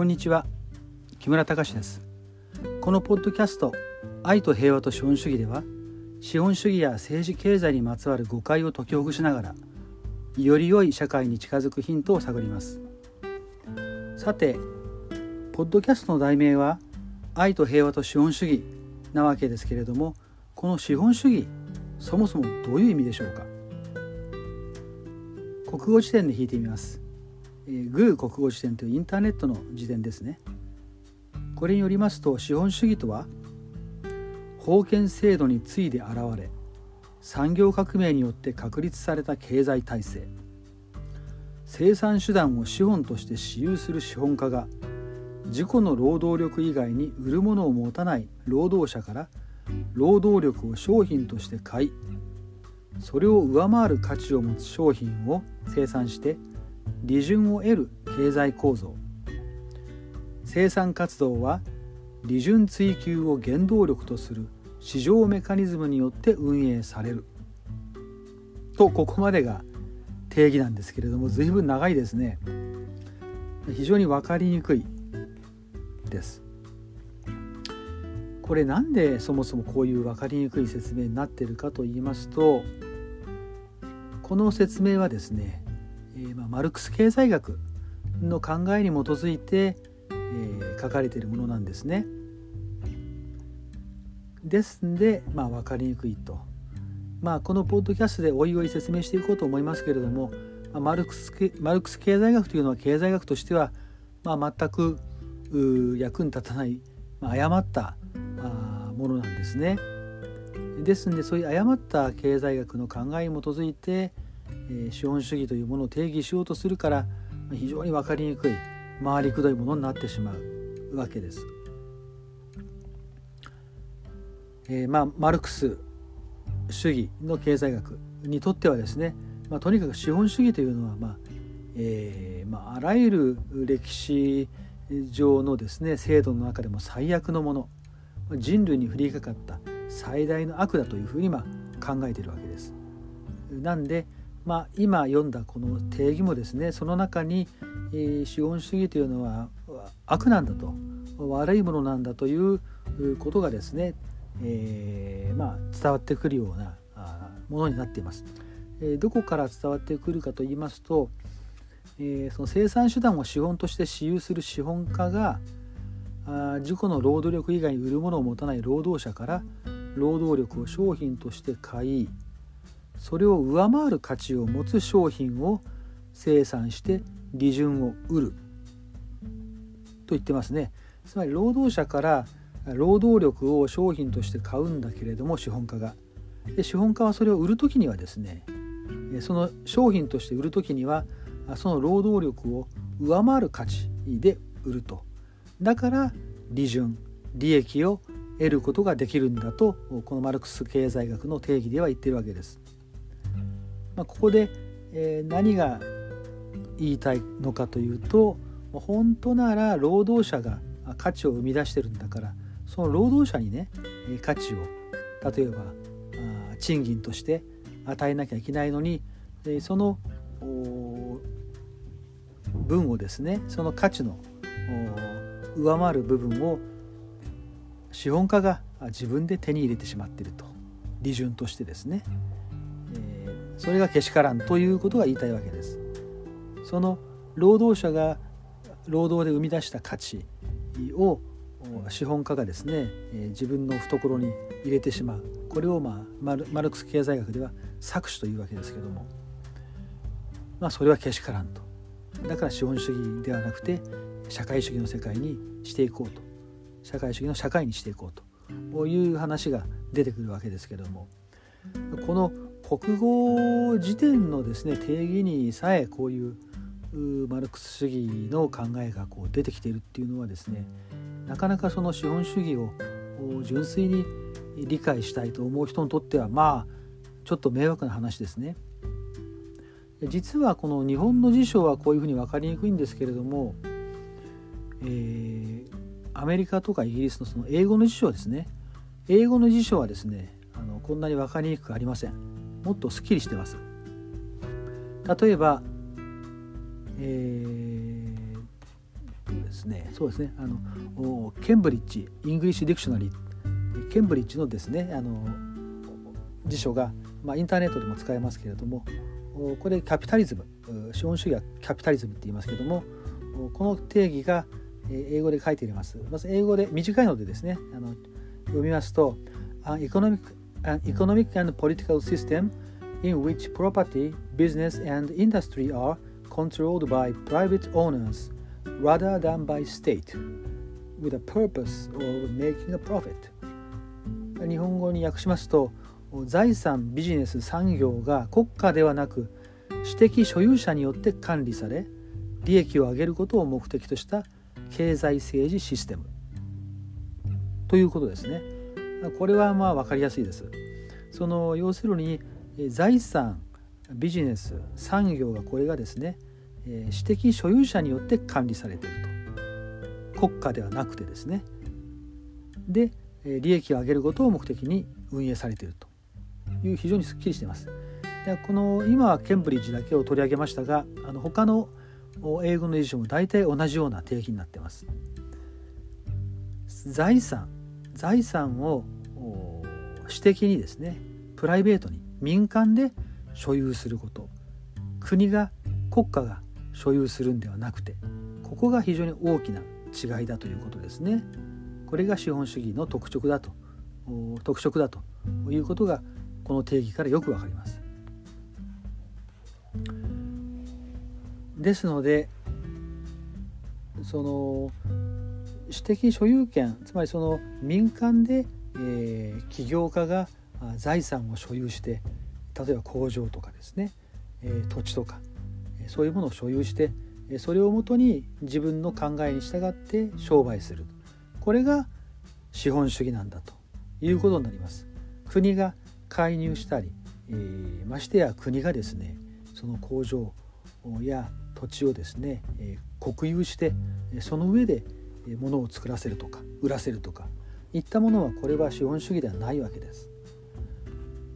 こんにちは。木村隆です。このポッドキャスト愛と平和と資本主義では資本主義や政治経済にまつわる誤解を解きほぐしながらより良い社会に近づくヒントを探ります。さてポッドキャストの題名は愛と平和と資本主義なわけですけれどもこの資本主義そもそもどういう意味でしょうか？国語辞典で引いてみます、えー、グー国語辞典というインターネットの辞典ですね。これによりますと資本主義とは封建制度に次いで現れ産業革命によって確立された経済体制。生産手段を資本として私有する資本家が自己の労働力以外に売るものを持たない労働者から労働力を商品として買いそれを上回る価値を持つ商品を生産して利潤を得る経済構造。生産活動は利潤追求を原動力とする市場メカニズムによって運営される。とここまでが定義なんですけれども随分長いですね。非常に分かりにくいです。これなんでそもそもこういう分かりにくい説明になっているかと言いますとこの説明はですね、えー、まあ、マルクス経済学の考えに基づいて、えー、書かれているものなんですね。ですんで、まあ、分かりにくいと。まあ、このポッドキャストでおいおい説明していこうと思いますけれども、まあ、マルクスマルクス経済学というのは経済学としては、まあ、全く役に立たない、まあ、誤ったあものなんですね。ですんでそういう誤った経済学の考えに基づいて、資本主義というものを定義しようとするから非常に分かりにくい回りくどいものになってしまうわけです。えー、まあマルクス主義の経済学にとってはですね、まあ、とにかく資本主義というのは、まあえーまあ、あらゆる歴史上のですね制度の中でも最悪のもの人類に降りかかった最大の悪だというふうにま考えているわけです。なんで、まあ、今読んだこの定義もですねその中に、資本主義というのは悪なんだと悪いものなんだということがですね、えー、まあ、伝わってくるようなものになっています。え、どこから伝わってくるかと言いますと、えその生産手段を資本として私有する資本家があ自己の労働力以外に売るものを持たない労働者から労働力を商品として買いそれを上回る価値を持つ商品を生産して利潤を売る。と言ってますね。つまり労働者から労働力を商品として買うんだけれども資本家が。で資本家はそれを売る時にはですねその商品として売る時にはその労働力を上回る価値で売ると。だから利潤利益を得ることができるんだとこのマルクス経済学の定義では言ってるわけです。まあ、ここで、え、何が言いたいのかというと本当なら労働者が価値を生み出してるんだからその労働者にね価値を例えば賃金として与えなきゃいけないのにその分をですねその価値の上回る部分を資本家が自分で手に入れてしまっていると。利潤としてですね、それがけしからんということが言いたいわけです。その労働者が労働で生み出した価値を資本家がですね、自分の懐に入れてしまう。これを、まあ、マルマルクス経済学では搾取というわけですけども。まあそれはけしからんと。だから資本主義ではなくて社会主義の世界にしていこうと。社会主義の社会にしていこうと。いう話が出てくるわけですけども。この国語辞典のですね定義にさえこういうマルクス主義の考えがこう出てきているっていうのはですねなかなかその資本主義を純粋に理解したいと思う人にとってはまあちょっと迷惑な話ですね。実はこの日本の辞書はこういうふうに分かりにくいんですけれどもえー、アメリカとかイギリスのその英語の辞書はですね英語の辞書はですねあのこんなに分かりにくくありませんもっとすっきりしてます。例えばえー、ですね。そうですね。あの Cambridge English Dictionary。ケンブリッジのですねあの辞書が、まあ、インターネットでも使えますけれどもこれ capitalism。資本主義は capitalism って言いますけれどもこの定義が英語で書いてあります。まず英語で短いのでですねあの読みますと An economic, an economic and political system in which property, business and industry are controlled by private owners rather than by state with a purpose of making a profit 日本語に訳しますと財産ビジネス産業が国家ではなく私的所有者によって管理され利益を上げることを目的とした経済政治システムということですねこれはまあ分かりやすいです。その要するに財産ビジネス産業がこれがですね私的所有者によって管理されていると。国家ではなくてですね。で利益を上げることを目的に運営されていると。いう非常にすっきりしています。でこの今はケンブリッジだけを取り上げましたがあの他の英語の辞書も大体同じような定義になっています。財産財産を私的にですねプライベートに民間で所有すること国が国家が所有するんではなくてここが非常に大きな違いだということですね。これが資本主義の特色だと特色だということがこの定義からよくわかります。ですのでその私的所有権つまりその民間で、えー、起業家が財産を所有して例えば工場とかですね、えー、土地とかそういうものを所有してそれをもとに自分の考えに従って商売するこれが資本主義なんだということになります。国が介入したり、えー、ましてや国がですねその工場や土地をですね、えー、国有してその上で物を作らせるとか売らせるとかいったものはこれは資本主義ではないわけです。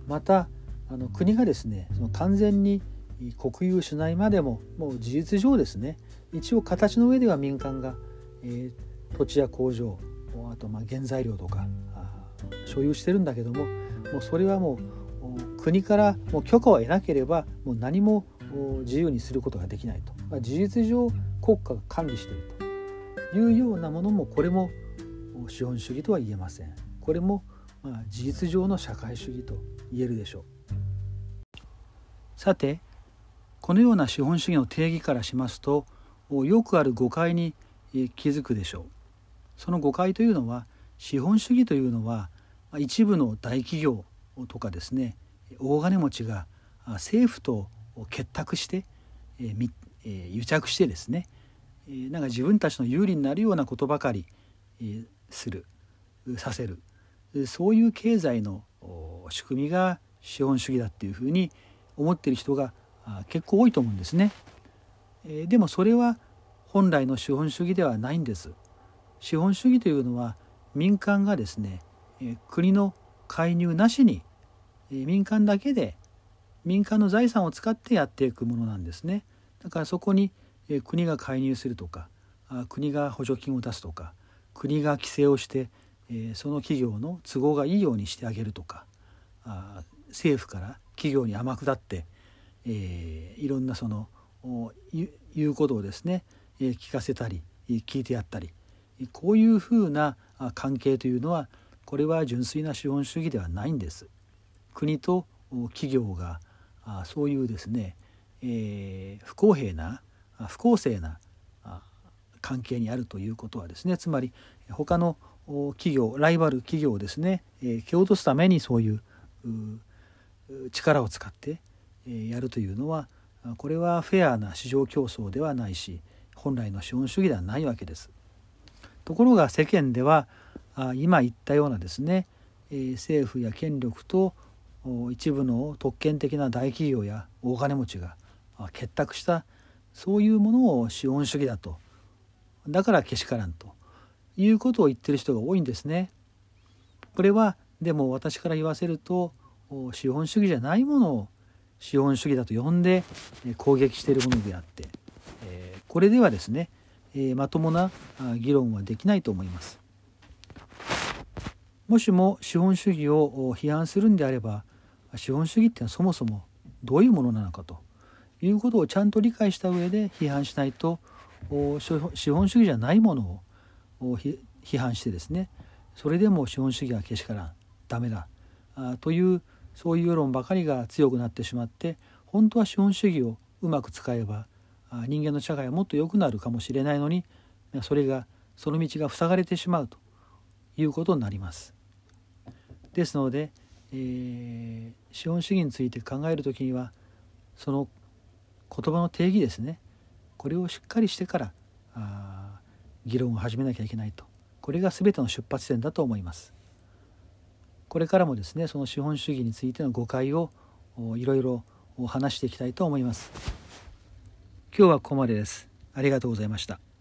またあの国がですねその完全に国有しないまでももう事実上ですね一応形の上では民間が、えー、土地や工場あとまあ原材料とか所有してるんだけどももうそれはもう国からもう許可を得なければもう何も自由にすることができないと、まあ、事実上国家が管理しているというようなものもこれも資本主義とは言えません。これもまあ事実上の社会主義と言えるでしょう。さてこのような資本主義の定義からしますとよくある誤解に気づくでしょう。その誤解というのは資本主義というのは一部の大企業とかですね大金持ちが政府と結託して、え癒着してですね、なんか自分たちの有利になるようなことばかり、するさせるそういう経済の仕組みが資本主義だっていうふうに思っている人が結構多いと思うんですね。えでもそれは本来の資本主義ではないんです。資本主義というのは民間がですね国の介入なしに民間だけで民間の財産を使ってやっていくものなんですね。だからそこに国が介入するとか国が補助金を出すとか国が規制をしてその企業の都合がいいようにしてあげるとか政府から企業に天下って、いろんなその言うことをですね聞かせたり聞いてやったりこういうふうな関係というのはこれは純粋な資本主義ではないんです。国と企業がそういうですね、え、不公平な不公正な関係にあるということはですねつまり他の企業ライバル企業をですね、蹴落とすためにそういう力を使って、やるというのはこれはフェアな市場競争ではないし本来の資本主義ではないわけです。ところが世間では今言ったようなですね政府や権力と一部の特権的な大企業や大金持ちが結託したそういうものを資本主義だとだからけしからんということを言ってる人が多いんですね。これはでも私から言わせると資本主義じゃないものを資本主義だと呼んで攻撃しているものであってこれではですねえまともな議論はできないと思います。もしも資本主義を批判するんであれば資本主義ってのはそもそもどういうものなのかということをちゃんと理解した上で批判しないと資本主義じゃないものを批判してですねそれでも資本主義はけしからんダメだというそういう世論ばかりが強くなってしまって本当は資本主義をうまく使えば人間の社会はもっと良くなるかもしれないのにそれがその道が塞がれてしまうということになります。ですので、えー、資本主義について考える時にはその言葉の定義ですねこれをしっかりしてからあ議論を始めなきゃいけないとこれが全ての出発点だと思います。これからもですねその資本主義についての誤解をいろいろ話していきたいと思います。今日はここまでです。ありがとうございました。